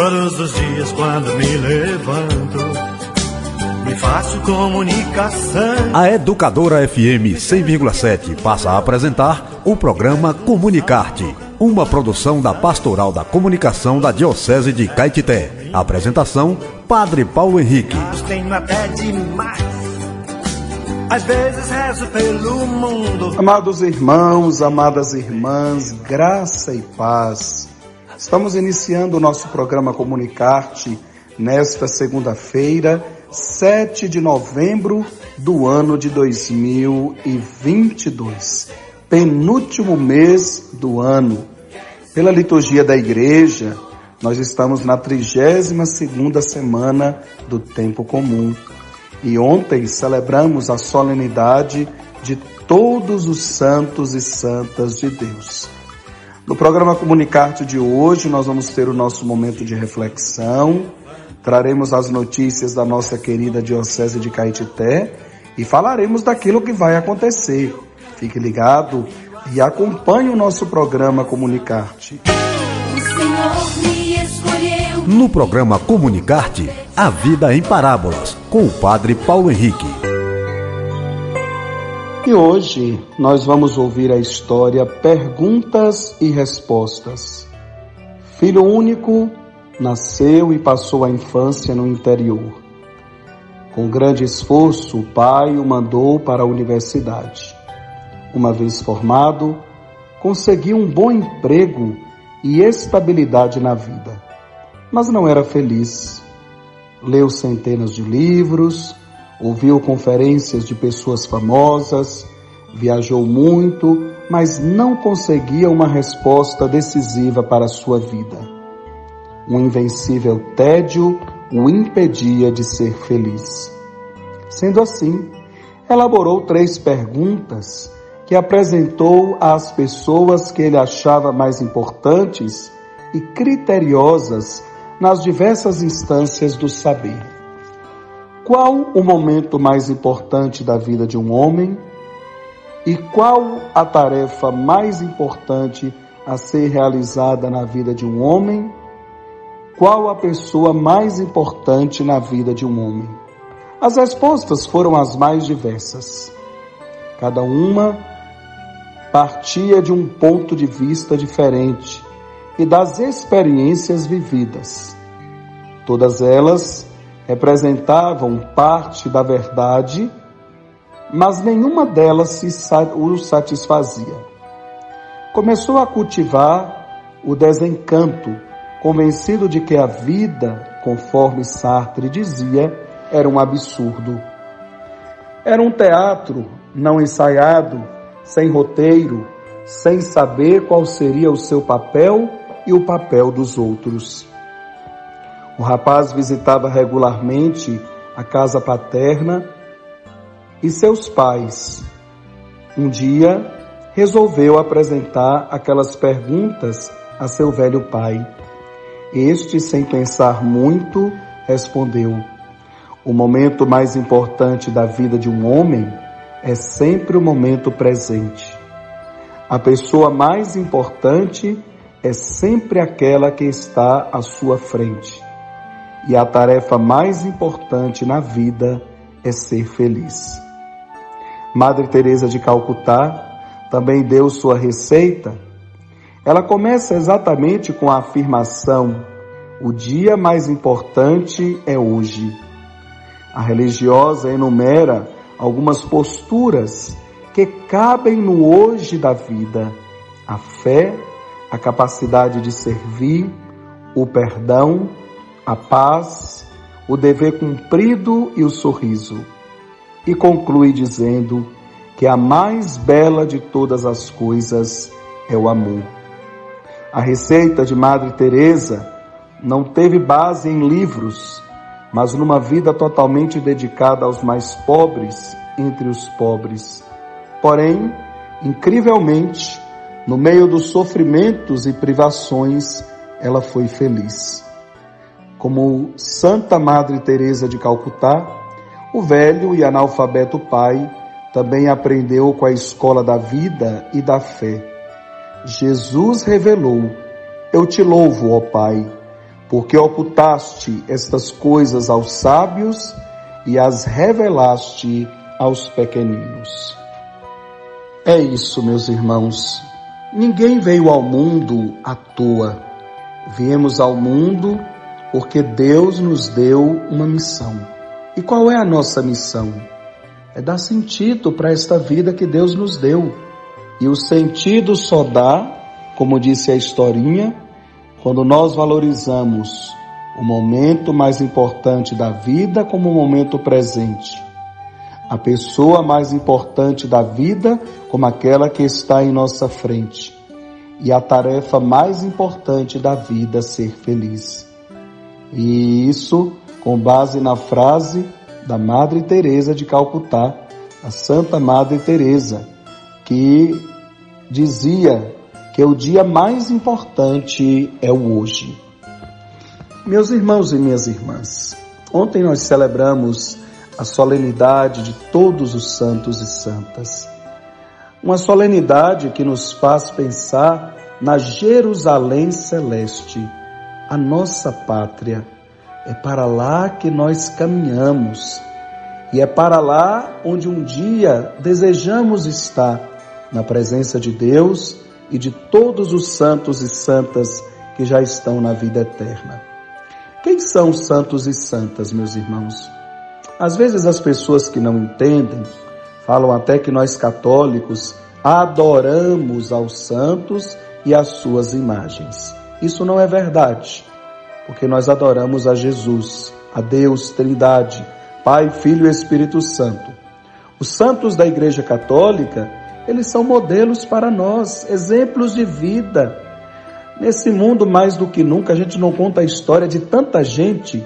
Todos os dias quando me levanto, me faço comunicação. A Educadora FM 100,7 passa a apresentar o programa Comunicarte, uma produção da Pastoral da Comunicação da Diocese de Caetité. Apresentação: Padre Paulo Henrique. Tenho até demais. Às vezes rezo pelo mundo. Amados irmãos, amadas irmãs, graça e paz. Estamos iniciando o nosso programa Comunicarte nesta segunda-feira, 7 de novembro do ano de 2022, penúltimo mês do ano. Pela liturgia da igreja, nós estamos na 32ª semana do tempo comum. E ontem celebramos a solenidade de todos os santos e santas de Deus. No programa Comunicarte de hoje, nós vamos ter o nosso momento de reflexão, traremos as notícias da nossa querida Diocese de Caetité e falaremos daquilo que vai acontecer. Fique ligado e acompanhe o nosso programa Comunicarte. No programa Comunicarte, a vida em parábolas, com o Padre Paulo Henrique. E hoje nós vamos ouvir a história Perguntas e Respostas. Filho único, nasceu e passou a infância no interior. Com grande esforço, o pai o mandou para a universidade. Uma vez formado, conseguiu um bom emprego e estabilidade na vida. Mas não era feliz. Leu centenas de livros, ouviu conferências de pessoas famosas, viajou muito, mas não conseguia uma resposta decisiva para a sua vida. Um invencível tédio o impedia de ser feliz. Sendo assim, elaborou três perguntas que apresentou às pessoas que ele achava mais importantes e criteriosas nas diversas instâncias do saber. Qual o momento mais importante da vida de um homem? E qual a tarefa mais importante a ser realizada na vida de um homem? Qual a pessoa mais importante na vida de um homem? As respostas foram as mais diversas. Cada uma partia de um ponto de vista diferente e das experiências vividas. Todas elas representavam parte da verdade, mas nenhuma delas o satisfazia. Começou a cultivar o desencanto, convencido de que a vida, conforme Sartre dizia, era um absurdo. Era um teatro não ensaiado, sem roteiro, sem saber qual seria o seu papel e o papel dos outros. O rapaz visitava regularmente a casa paterna e seus pais. Um dia, resolveu apresentar aquelas perguntas a seu velho pai. Este, sem pensar muito, respondeu: O momento mais importante da vida de um homem é sempre o momento presente. A pessoa mais importante é sempre aquela que está à sua frente e a tarefa mais importante na vida é ser feliz. Madre Teresa de Calcutá também deu sua receita. Ela começa exatamente com a afirmação: o dia mais importante é hoje. A religiosa enumera algumas posturas que cabem no hoje da vida: a fé, a capacidade de servir, o perdão, a paz, o dever cumprido e o sorriso. E conclui dizendo que a mais bela de todas as coisas é o amor. A receita de Madre Teresa não teve base em livros, mas numa vida totalmente dedicada aos mais pobres entre os pobres. Porém, incrivelmente, no meio dos sofrimentos e privações, ela foi feliz como Santa Madre Teresa de Calcutá, o velho e analfabeto pai também aprendeu com a escola da vida e da fé. Jesus revelou: Eu te louvo, ó Pai, porque ocultaste estas coisas aos sábios e as revelaste aos pequeninos. É isso, meus irmãos. Ninguém veio ao mundo à toa. Viemos ao mundo porque Deus nos deu uma missão. E qual é a nossa missão? É dar sentido para esta vida que Deus nos deu. E o sentido só dá, como disse a historinha, quando nós valorizamos o momento mais importante da vida como o momento presente. A pessoa mais importante da vida como aquela que está em nossa frente. E a tarefa mais importante da vida ser feliz. E isso com base na frase da Madre Teresa de Calcutá, a Santa Madre Teresa, que dizia que o dia mais importante é o hoje. Meus irmãos e minhas irmãs, ontem nós celebramos a solenidade de todos os santos e santas. Uma solenidade que nos faz pensar na Jerusalém celeste, a nossa pátria. É para lá que nós caminhamos e é para lá onde um dia desejamos estar, na presença de Deus e de todos os santos e santas que já estão na vida eterna. Quem são os santos e santas, meus irmãos? Às vezes as pessoas que não entendem falam até que nós católicos adoramos aos santos e às suas imagens. Isso não é verdade, porque nós adoramos a Jesus, a Deus Trindade, Pai, Filho e Espírito Santo. Os santos da Igreja Católica eles são modelos para nós, exemplos de vida. Nesse mundo, mais do que nunca, a gente não conta a história de tanta gente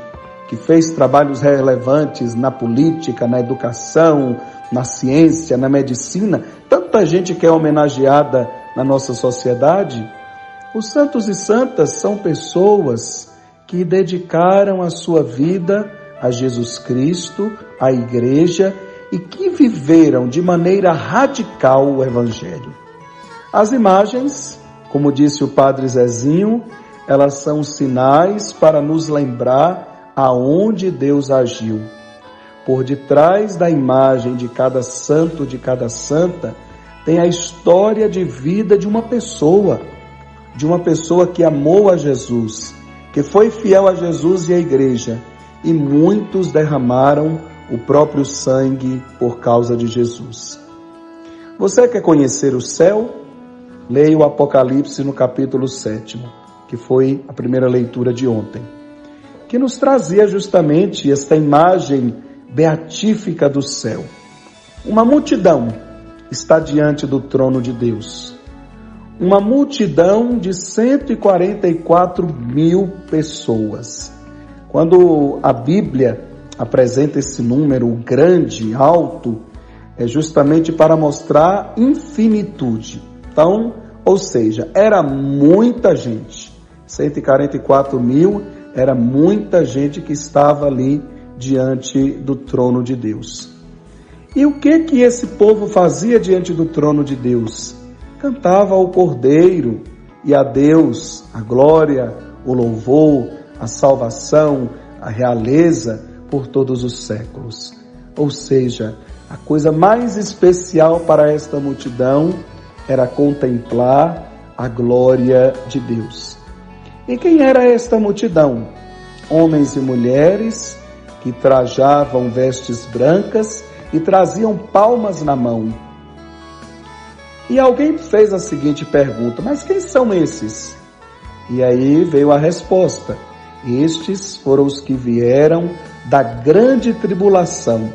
que fez trabalhos relevantes na política, na educação, na ciência, na medicina, tanta gente que é homenageada na nossa sociedade. Os santos e santas são pessoas que dedicaram a sua vida a Jesus Cristo, à igreja e que viveram de maneira radical o Evangelho. As imagens, como disse o Padre Zezinho, elas são sinais para nos lembrar aonde Deus agiu. Por detrás da imagem de cada santo, de cada santa, tem a história de vida de uma pessoa, de uma pessoa que amou a Jesus, que foi fiel a Jesus e à igreja, e muitos derramaram o próprio sangue por causa de Jesus. Você quer conhecer o céu? Leia o Apocalipse no capítulo 7, que foi a primeira leitura de ontem, que nos trazia justamente esta imagem beatífica do céu. Uma multidão está diante do trono de Deus. Uma multidão de 144 mil pessoas. Quando a Bíblia apresenta esse número grande, alto, é justamente para mostrar infinitude. Então, ou seja, era muita gente. 144 mil era muita gente que estava ali diante do trono de Deus. E o que que esse povo fazia diante do trono de Deus? Cantava ao Cordeiro e a Deus a glória, o louvor, a salvação, a realeza por todos os séculos. Ou seja, a coisa mais especial para esta multidão era contemplar a glória de Deus. E quem era esta multidão? Homens e mulheres que trajavam vestes brancas e traziam palmas na mão. E alguém fez a seguinte pergunta: Mas quem são esses? E aí veio a resposta: Estes foram os que vieram da grande tribulação,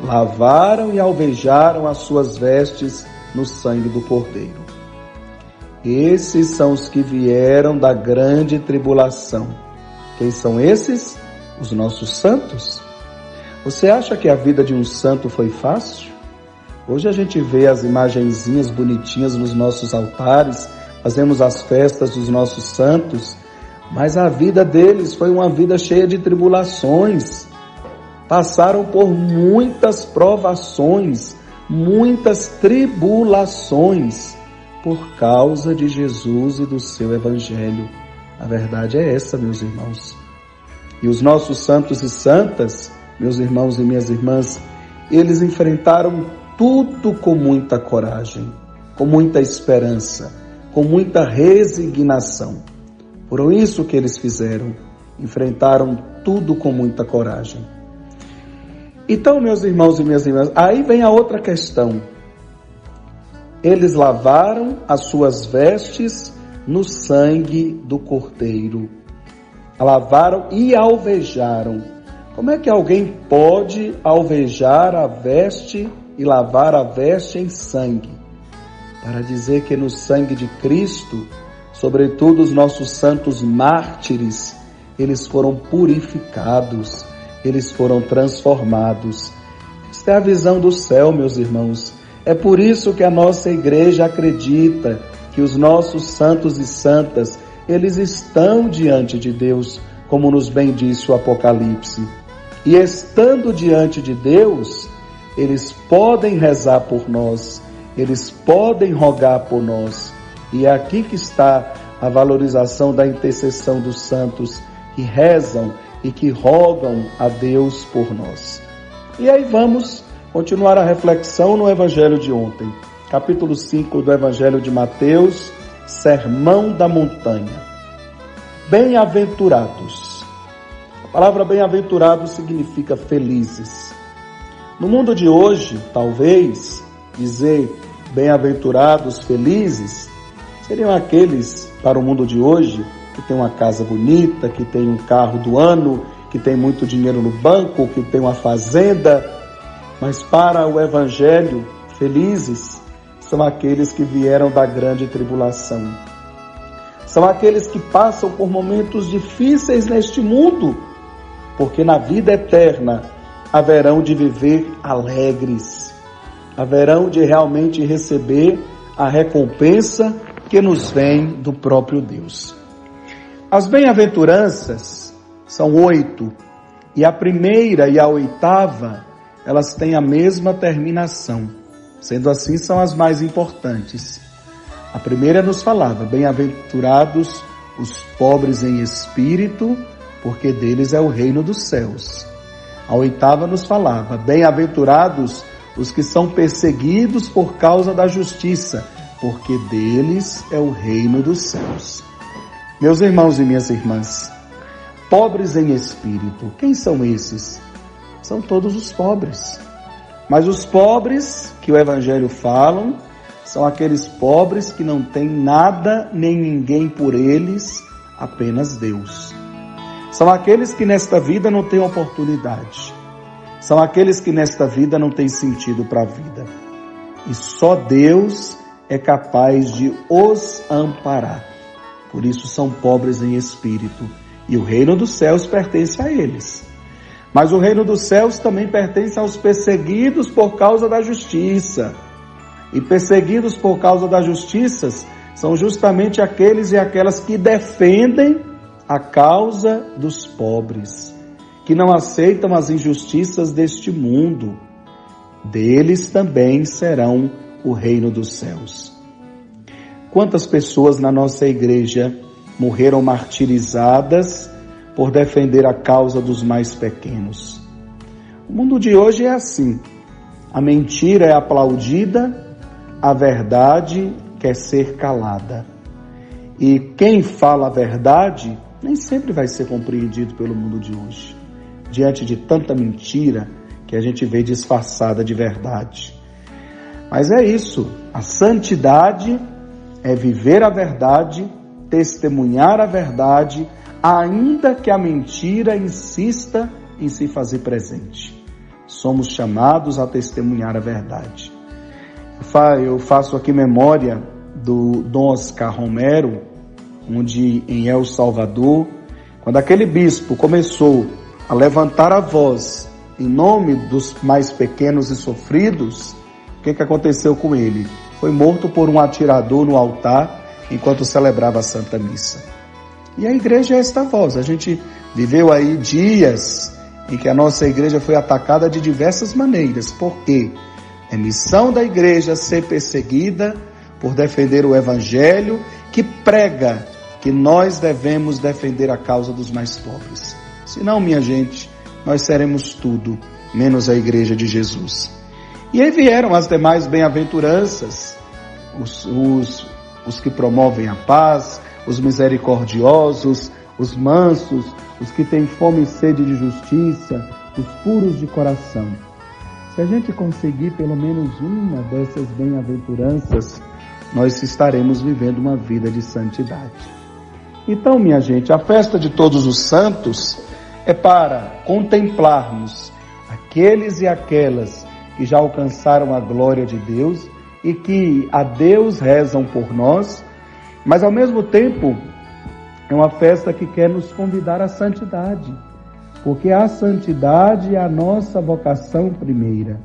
lavaram e alvejaram as suas vestes no sangue do Cordeiro. Esses são os que vieram da grande tribulação. Quem são esses? Os nossos santos. Você acha que a vida de um santo foi fácil? Hoje a gente vê as imagenzinhas bonitinhas nos nossos altares, fazemos as festas dos nossos santos, mas a vida deles foi uma vida cheia de tribulações. Passaram por muitas provações, muitas tribulações por causa de Jesus e do seu evangelho. A verdade é essa, meus irmãos. E os nossos santos e santas, meus irmãos e minhas irmãs, eles enfrentaram tudo com muita coragem, com muita esperança, com muita resignação. Por isso que eles fizeram, enfrentaram tudo com muita coragem. Então, meus irmãos e minhas irmãs, aí vem a outra questão. Eles lavaram as suas vestes no sangue do Cordeiro. Lavaram e alvejaram. Como é que alguém pode alvejar a veste e lavar a veste em sangue? Para dizer que no sangue de Cristo, sobretudo os nossos santos mártires, eles foram purificados, eles foram transformados. Esta é a visão do céu, meus irmãos. É por isso que a nossa igreja acredita que os nossos santos e santas, eles estão diante de Deus, como nos bem disse o Apocalipse. E estando diante de Deus, eles podem rezar por nós, eles podem rogar por nós. E é aqui que está a valorização da intercessão dos santos que rezam e que rogam a Deus por nós. E aí vamos continuar a reflexão no Evangelho de ontem capítulo 5 do Evangelho de Mateus, Sermão da Montanha. Bem-aventurados. A palavra bem-aventurado significa felizes. No mundo de hoje, talvez dizer bem-aventurados, felizes, seriam aqueles para o mundo de hoje que tem uma casa bonita, que tem um carro do ano, que tem muito dinheiro no banco, que tem uma fazenda. Mas para o evangelho, felizes são aqueles que vieram da grande tribulação. São aqueles que passam por momentos difíceis neste mundo, porque na vida eterna haverão de viver alegres, haverão de realmente receber a recompensa que nos vem do próprio Deus. As bem-aventuranças são oito, e a primeira e a oitava, elas têm a mesma terminação. Sendo assim, são as mais importantes. A primeira nos falava: Bem-aventurados os pobres em espírito, porque deles é o reino dos céus. A oitava nos falava: Bem-aventurados os que são perseguidos por causa da justiça, porque deles é o reino dos céus. Meus irmãos e minhas irmãs, pobres em espírito, quem são esses? São todos os pobres. Mas os pobres que o Evangelho falam são aqueles pobres que não têm nada nem ninguém por eles, apenas Deus. São aqueles que nesta vida não têm oportunidade. São aqueles que nesta vida não têm sentido para a vida. E só Deus é capaz de os amparar. Por isso são pobres em espírito. E o reino dos céus pertence a eles. Mas o reino dos céus também pertence aos perseguidos por causa da justiça. E perseguidos por causa da justiça são justamente aqueles e aquelas que defendem a causa dos pobres, que não aceitam as injustiças deste mundo. Deles também serão o reino dos céus. Quantas pessoas na nossa igreja morreram martirizadas por defender a causa dos mais pequenos. O mundo de hoje é assim. A mentira é aplaudida, a verdade quer ser calada. E quem fala a verdade nem sempre vai ser compreendido pelo mundo de hoje. Diante de tanta mentira que a gente vê disfarçada de verdade. Mas é isso, a santidade é viver a verdade, testemunhar a verdade ainda que a mentira insista em se fazer presente. Somos chamados a testemunhar a verdade. Eu faço aqui memória do Dom Oscar Romero, onde em El Salvador, quando aquele bispo começou a levantar a voz em nome dos mais pequenos e sofridos, o que, que aconteceu com ele? Foi morto por um atirador no altar enquanto celebrava a Santa Missa. E a igreja é esta voz. A gente viveu aí dias em que a nossa igreja foi atacada de diversas maneiras. Por quê? É missão da igreja ser perseguida por defender o evangelho que prega que nós devemos defender a causa dos mais pobres. Senão, minha gente, nós seremos tudo menos a igreja de Jesus. E aí vieram as demais bem-aventuranças, os, os, os que promovem a paz, os misericordiosos, os mansos, os que têm fome e sede de justiça, os puros de coração. Se a gente conseguir pelo menos uma dessas bem-aventuranças, nós estaremos vivendo uma vida de santidade. Então, minha gente, a festa de todos os santos é para contemplarmos aqueles e aquelas que já alcançaram a glória de Deus e que a Deus rezam por nós, mas ao mesmo tempo é uma festa que quer nos convidar à santidade, porque a santidade é a nossa vocação primeira.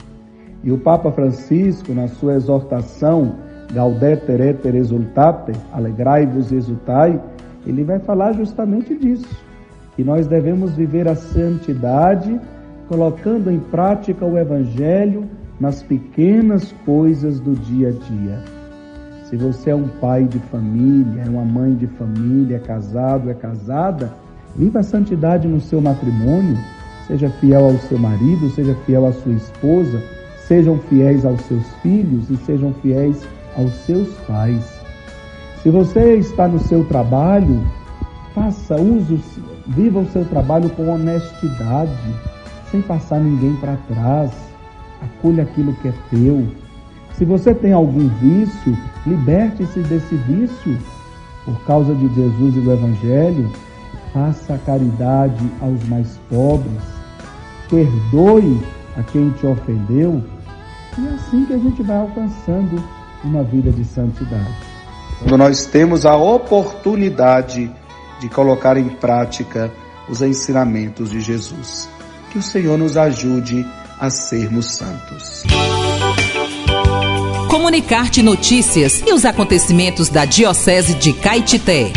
E o Papa Francisco, na sua exortação Gaudete et exultate, alegrai-vos e exultai, ele vai falar justamente disso, que nós devemos viver a santidade colocando em prática o evangelho nas pequenas coisas do dia a dia. Se você é um pai de família, é uma mãe de família, é casado, é casada, viva a santidade no seu matrimônio, seja fiel ao seu marido, seja fiel à sua esposa, sejam fiéis aos seus filhos e sejam fiéis aos seus pais. Se você está no seu trabalho, faça uso, viva o seu trabalho com honestidade, sem passar ninguém para trás. Acolha aquilo que é teu. Se você tem algum vício, liberte-se desse vício. Por causa de Jesus e do Evangelho, faça caridade aos mais pobres, perdoe a quem te ofendeu, e é assim que a gente vai alcançando uma vida de santidade. Quando nós temos a oportunidade de colocar em prática os ensinamentos de Jesus. Que o Senhor nos ajude a sermos santos. Comunicar-te notícias e os acontecimentos da Diocese de Caetité.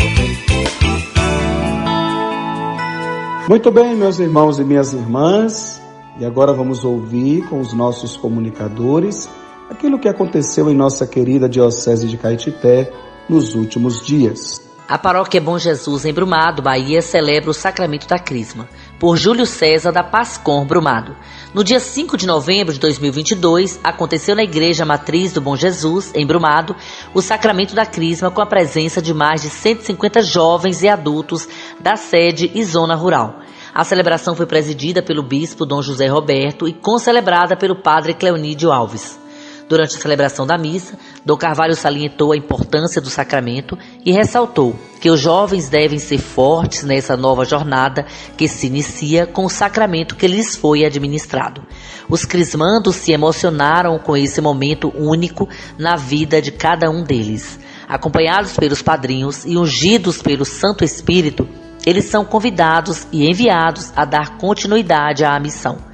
Muito bem, meus irmãos e minhas irmãs, e agora vamos ouvir com os nossos comunicadores aquilo que aconteceu em nossa querida Diocese de Caetité nos últimos dias. A paróquia Bom Jesus, em Brumado, Bahia, celebra o sacramento da Crisma, por Júlio César da Pascom Brumado. No dia 5 de novembro de 2022, aconteceu na Igreja Matriz do Bom Jesus, em Brumado, o sacramento da Crisma com a presença de mais de 150 jovens e adultos da sede e zona rural. A celebração foi presidida pelo bispo Dom José Roberto e concelebrada pelo padre Cleonídio Alves. Durante a celebração da missa, Dom Carvalho salientou a importância do sacramento e ressaltou que os jovens devem ser fortes nessa nova jornada que se inicia com o sacramento que lhes foi administrado. Os crismandos se emocionaram com esse momento único na vida de cada um deles. Acompanhados pelos padrinhos e ungidos pelo Santo Espírito, eles são convidados e enviados a dar continuidade à missão.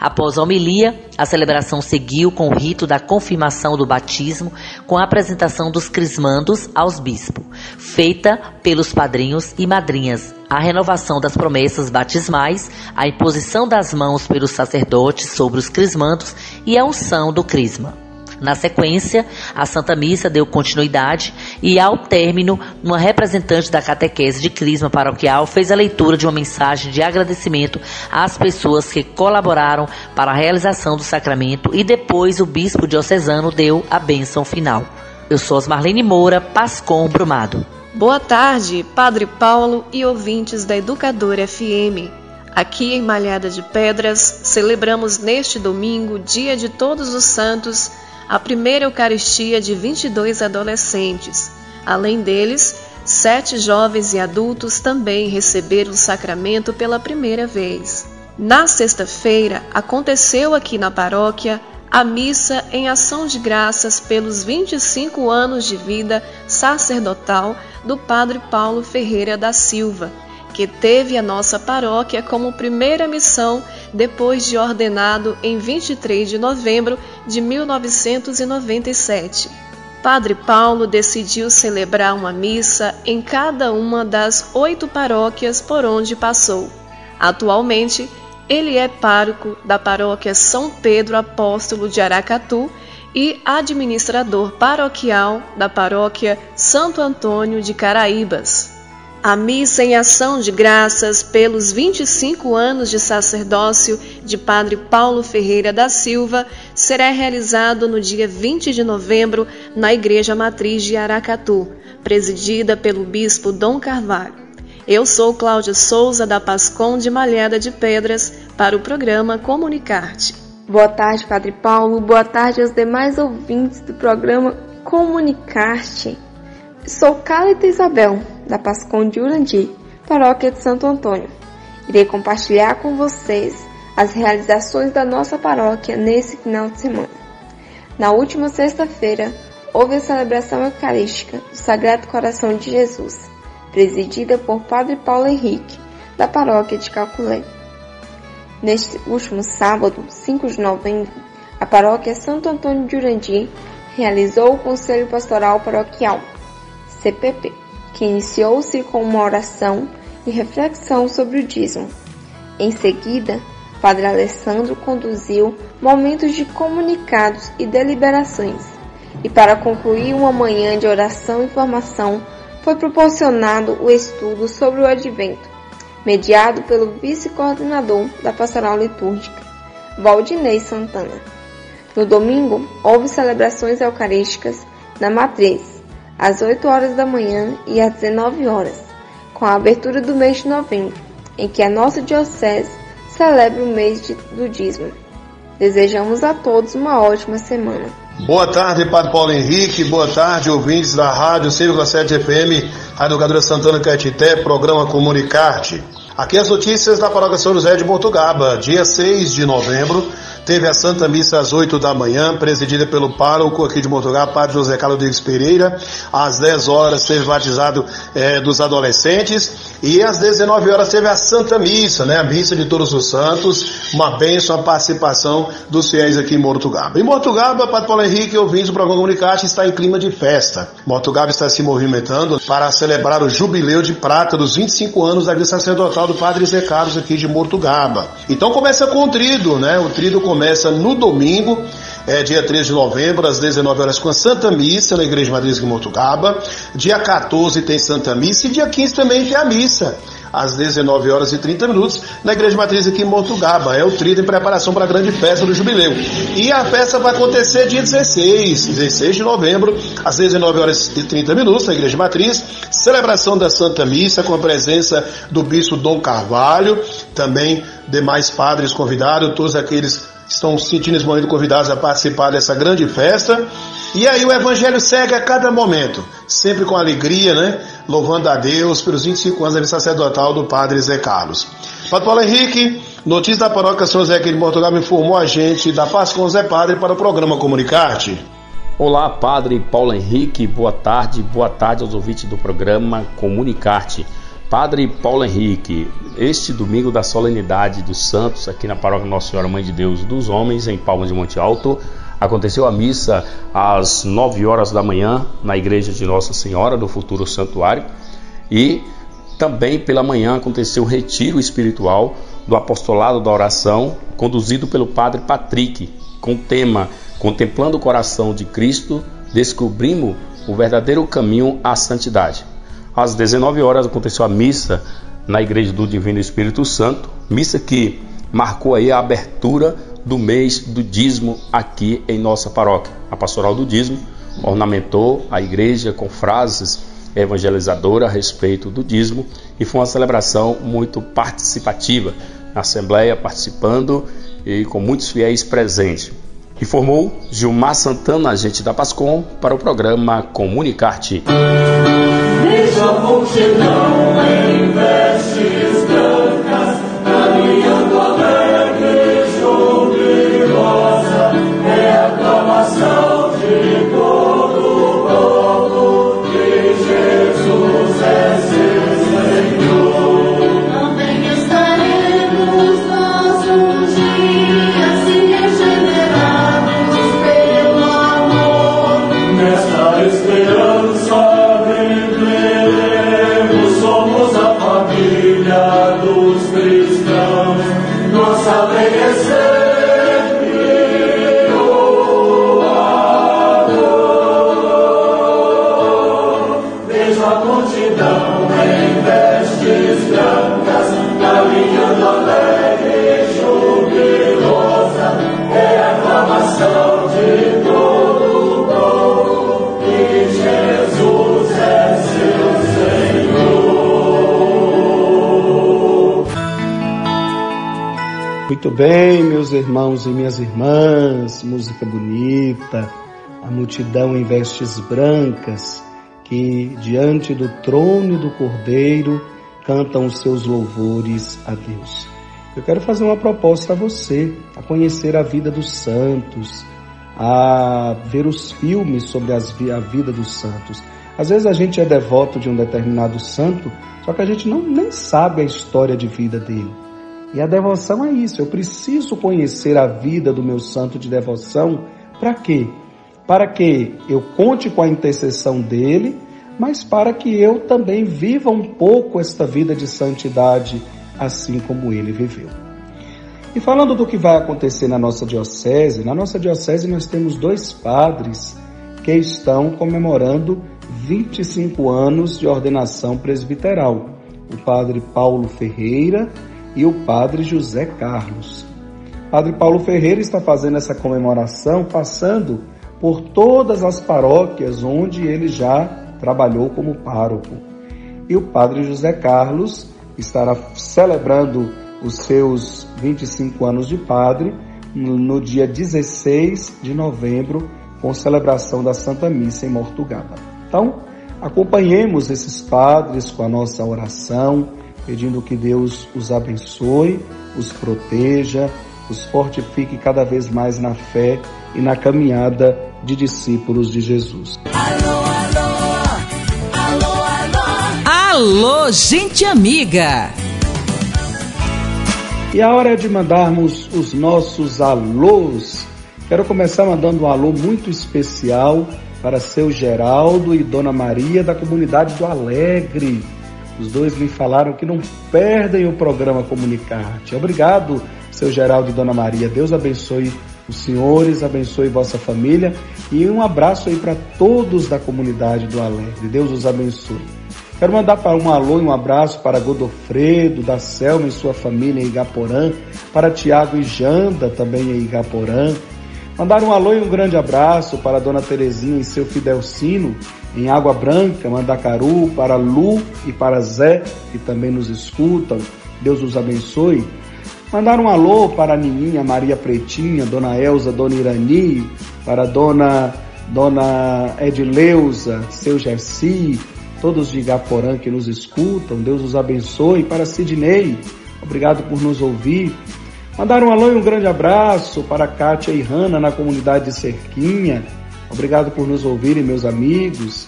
Após a homilia, a celebração seguiu com o rito da confirmação do batismo, com a apresentação dos crismandos aos bispos, feita pelos padrinhos e madrinhas, a renovação das promessas batismais, a imposição das mãos pelos sacerdotes sobre os crismandos e a unção do crisma. Na sequência, a Santa Missa deu continuidade e, ao término, uma representante da catequese de Crisma Paroquial fez a leitura de uma mensagem de agradecimento às pessoas que colaboraram para a realização do sacramento e depois o bispo diocesano deu a bênção final. Eu sou Marlene Moura, Pascom Brumado. Boa tarde, Padre Paulo e ouvintes da Educadora FM. Aqui em Malhada de Pedras, celebramos neste domingo, dia de Todos os Santos, a primeira Eucaristia de 22 adolescentes. Além deles, sete jovens e adultos também receberam o sacramento pela primeira vez. Na sexta-feira, aconteceu aqui na paróquia a missa em ação de graças pelos 25 anos de vida sacerdotal do Padre Paulo Ferreira da Silva que teve a nossa paróquia como primeira missão depois de ordenado em 23 de novembro de 1997. Padre Paulo decidiu celebrar uma missa em cada uma das oito paróquias por onde passou. Atualmente, ele é pároco da paróquia São Pedro Apóstolo de Aracatu e administrador paroquial da paróquia Santo Antônio de Caraíbas. A missa em ação de graças pelos 25 anos de sacerdócio de Padre Paulo Ferreira da Silva será realizado no dia 20 de novembro na Igreja Matriz de Aracatu, presidida pelo Bispo Dom Carvalho. Eu sou Cláudia Souza da Pascom de Malhada de Pedras para o programa Comunicarte. Boa tarde, Padre Paulo. Boa tarde aos demais ouvintes do programa Comunicarte. Sou Cálita Isabel, da Pascom de Urandi, paróquia de Santo Antônio. Irei compartilhar com vocês as realizações da nossa paróquia nesse final de semana. Na última sexta-feira, houve a celebração eucarística do Sagrado Coração de Jesus, presidida por Padre Paulo Henrique, da paróquia de Calculé. Neste último sábado, 5 de novembro, a paróquia Santo Antônio de Urandi realizou o Conselho Pastoral Paroquial CPP, que iniciou-se com uma oração e reflexão sobre o dízimo. Em seguida, Padre Alessandro conduziu momentos de comunicados e deliberações. E para concluir uma manhã de oração e formação, foi proporcionado o estudo sobre o Advento, mediado pelo vice-coordenador da Pastoral Litúrgica, Valdinei Santana. No domingo, houve celebrações eucarísticas na Matriz, às 8 horas da manhã e às 19 horas, com a abertura do mês de novembro, em que a nossa Diocese celebra o mês de, do dízimo. Desejamos a todos uma ótima semana. Boa tarde, Padre Paulo Henrique. Boa tarde, ouvintes da Rádio 100,7 FM, Rádio Educadora Santana Caetité, programa Comunicarte. Aqui as notícias da Paróquia São José de Mortugaba, dia 6 de novembro, Teve a Santa Missa às 8 da manhã, presidida pelo pároco aqui de Mortugá, Padre José Carlos Rodrigues Pereira. Às 10 horas teve batizado é, dos adolescentes. E às 19 horas teve a Santa Missa, né? A Missa de Todos os Santos. Uma bênção, a participação dos fiéis aqui em Mortugaba. Em Mortugaba, Padre Paulo Henrique, ouvindo o programa Comunicate, está em clima de festa. Mortugaba está se movimentando para celebrar o jubileu de prata dos 25 anos da vida sacerdotal do Padre Zé Carlos aqui de Mortugaba. Então começa com o trido, né? O trido começa no domingo, é, dia 13 de novembro, às 19 horas, com a Santa Missa na Igreja Matriz de Mortugaba. Dia 14 tem Santa Missa e dia 15 também tem a missa às 19 horas e 30 minutos, na Igreja Matriz aqui em Mortugaba. É o trido em preparação para a grande festa do Jubileu. E a festa vai acontecer dia 16, 16 de novembro, às 19 horas e 30 minutos, na Igreja Matriz. Celebração da Santa Missa com a presença do Bispo Dom Carvalho, também demais padres convidados, todos aqueles estão se sentindo nesse momento convidados a participar dessa grande festa. E aí o Evangelho segue a cada momento, sempre com alegria, né? Louvando a Deus pelos 25 anos da vida sacerdotal do Padre Zé Carlos. Padre Paulo Henrique, notícia da paróquia São José aqui de Portugal, informou a gente da paz com Zé Padre para o programa Comunicarte. Olá, Padre Paulo Henrique, boa tarde, boa tarde aos ouvintes do programa Comunicarte. Padre Paulo Henrique, este domingo da solenidade dos santos aqui na paróquia Nossa Senhora Mãe de Deus dos Homens, em Palmas de Monte Alto, aconteceu a missa às 9 horas da manhã na igreja de Nossa Senhora do Futuro Santuário e também pela manhã aconteceu o retiro espiritual do apostolado da oração, conduzido pelo Padre Patrick, com o tema Contemplando o Coração de Cristo, descobrimos o verdadeiro caminho à santidade. Às 19 horas aconteceu a missa na Igreja do Divino Espírito Santo, missa que marcou aí a abertura do mês do dízimo aqui em nossa paróquia. A pastoral do dízimo ornamentou a igreja com frases evangelizadoras a respeito do dízimo e foi uma celebração muito participativa. Na Assembleia participando e com muitos fiéis presentes. Informou Gilmar Santana, agente da Pascom, para o programa Comunicarte. Deixa Muito bem, meus irmãos e minhas irmãs, música bonita, a multidão em vestes brancas que diante do trono do Cordeiro cantam os seus louvores a Deus. Eu quero fazer uma proposta a você, a conhecer a vida dos santos, a ver os filmes sobre as, a vida dos santos. Às vezes a gente é devoto de um determinado santo, só que a gente não nem sabe a história de vida dele. E a devoção é isso. Eu preciso conhecer a vida do meu santo de devoção. Para quê? Para que eu conte com a intercessão dele, mas para que eu também viva um pouco esta vida de santidade, assim como ele viveu. E falando do que vai acontecer na nossa diocese, na nossa diocese nós temos dois padres que estão comemorando 25 anos de ordenação presbiteral. O padre Paulo Ferreira e o padre José Carlos. Padre Paulo Ferreira está fazendo essa comemoração passando por todas as paróquias onde ele já trabalhou como pároco. E o padre José Carlos estará celebrando os seus 25 anos de padre no dia 16 de novembro, com celebração da Santa Missa em Mortugaba. Então, acompanhemos esses padres com a nossa oração, pedindo que Deus os abençoe, os proteja, os fortifique cada vez mais na fé e na caminhada de discípulos de Jesus. Alô, alô, alô, alô. Alô, gente amiga. E a hora é de mandarmos os nossos alôs. Quero começar mandando um alô muito especial para seu Geraldo e Dona Maria da comunidade do Alegre. Os dois me falaram que não perdem o programa Comunicarte. Obrigado, seu Geraldo e Dona Maria. Deus abençoe os senhores, abençoe vossa família e um abraço aí para todos da comunidade do Alegre. Deus os abençoe. Quero mandar para um alô e um abraço para Godofredo, da Selma e sua família em Igaporã, para Tiago e Janda também em Igaporã. Mandar um alô e um grande abraço para a Dona Terezinha e seu Fidelcino em Água Branca, Mandacaru, para Lu e para Zé, que também nos escutam. Deus os abençoe. Mandar um alô para a Nininha, Maria Pretinha, Dona Elza, Dona Irani, para a Dona, Dona Edileuza, seu Gersi, todos de Igaporã que nos escutam. Deus os abençoe. Para Sidney, obrigado por nos ouvir. Mandar um alô e um grande abraço para Kátia e Hanna na comunidade de Cerquinha. Obrigado por nos ouvirem, meus amigos.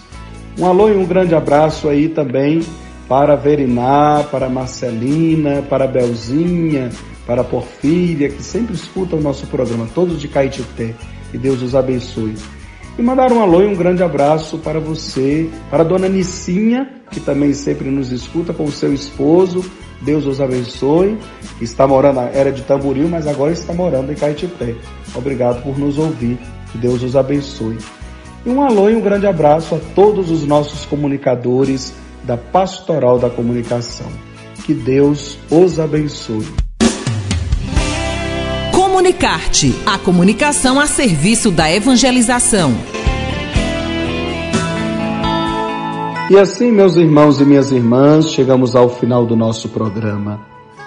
Um alô e um grande abraço aí também para Veriná, para Marcelina, para Belzinha, para Porfíria, que sempre escutam o nosso programa, todos de Caetité. Que Deus os abençoe. E mandar um alô e um grande abraço para você, para dona Nicinha, que também sempre nos escuta com o seu esposo. Deus os abençoe. Está morando, era de Tamboril, mas agora está morando em Caetité. Obrigado por nos ouvir. Que Deus os abençoe. E um alô e um grande abraço a todos os nossos comunicadores da Pastoral da Comunicação. Que Deus os abençoe. Comunicarte, a comunicação a serviço da evangelização. E assim, meus irmãos e minhas irmãs, chegamos ao final do nosso programa.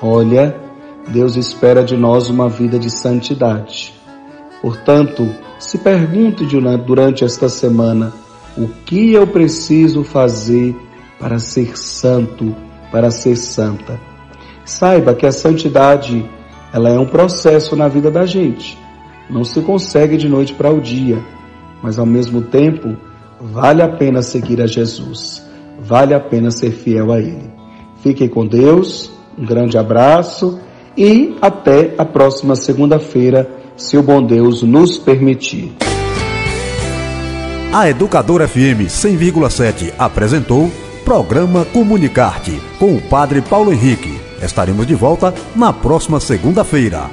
Olha, Deus espera de nós uma vida de santidade. Portanto, se pergunte durante esta semana: o que eu preciso fazer para ser santo, para ser santa? Saiba que a santidade ela é um processo na vida da gente. Não se consegue de noite para o dia, mas ao mesmo tempo vale a pena seguir a Jesus. Vale a pena ser fiel a Ele. Fiquem com Deus, um grande abraço e até a próxima segunda-feira se o bom Deus nos permitir. A Educadora FM 100,7 apresentou Programa Comunicarte com o Padre Paulo Henrique. Estaremos de volta na próxima segunda-feira.